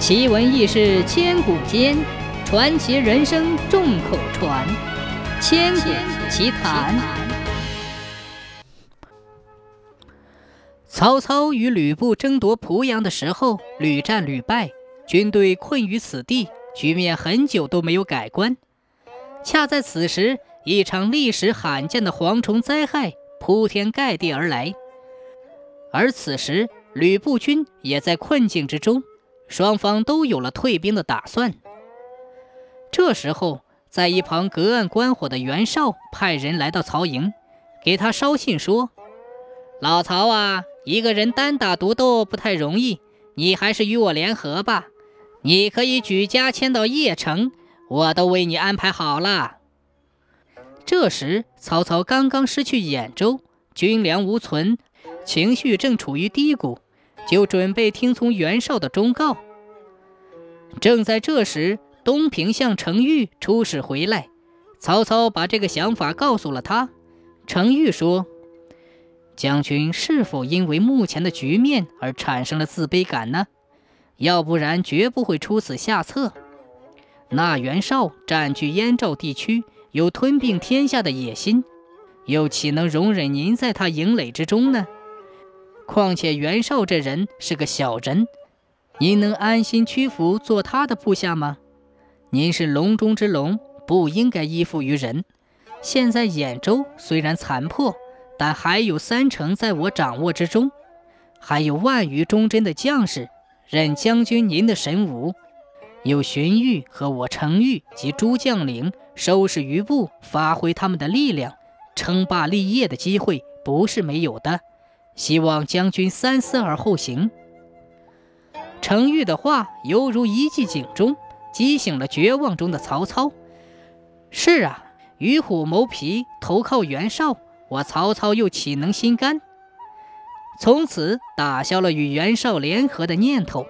奇闻异事千古间，传奇人生众口传。千古奇谈。曹操与吕布争夺濮阳的时候，屡战屡败，军队困于此地，局面很久都没有改观。恰在此时，一场历史罕见的蝗虫灾害铺天盖地而来，而此时吕布军也在困境之中。双方都有了退兵的打算。这时候，在一旁隔岸观火的袁绍派人来到曹营，给他捎信说：“老曹啊，一个人单打独斗不太容易，你还是与我联合吧。你可以举家迁到邺城，我都为你安排好了。”这时，曹操刚刚失去兖州，军粮无存，情绪正处于低谷。就准备听从袁绍的忠告。正在这时，东平相程昱出使回来，曹操把这个想法告诉了他。程昱说：“将军是否因为目前的局面而产生了自卑感呢？要不然绝不会出此下策。那袁绍占据燕赵地区，有吞并天下的野心，又岂能容忍您在他营垒之中呢？”况且袁绍这人是个小人，您能安心屈服做他的部下吗？您是龙中之龙，不应该依附于人。现在兖州虽然残破，但还有三成在我掌握之中，还有万余忠贞的将士，任将军您的神武。有荀彧和我程昱及诸将领收拾余部，发挥他们的力量，称霸立业的机会不是没有的。希望将军三思而后行。程昱的话犹如一记警钟，激醒了绝望中的曹操。是啊，与虎谋皮，投靠袁绍，我曹操又岂能心甘？从此打消了与袁绍联合的念头。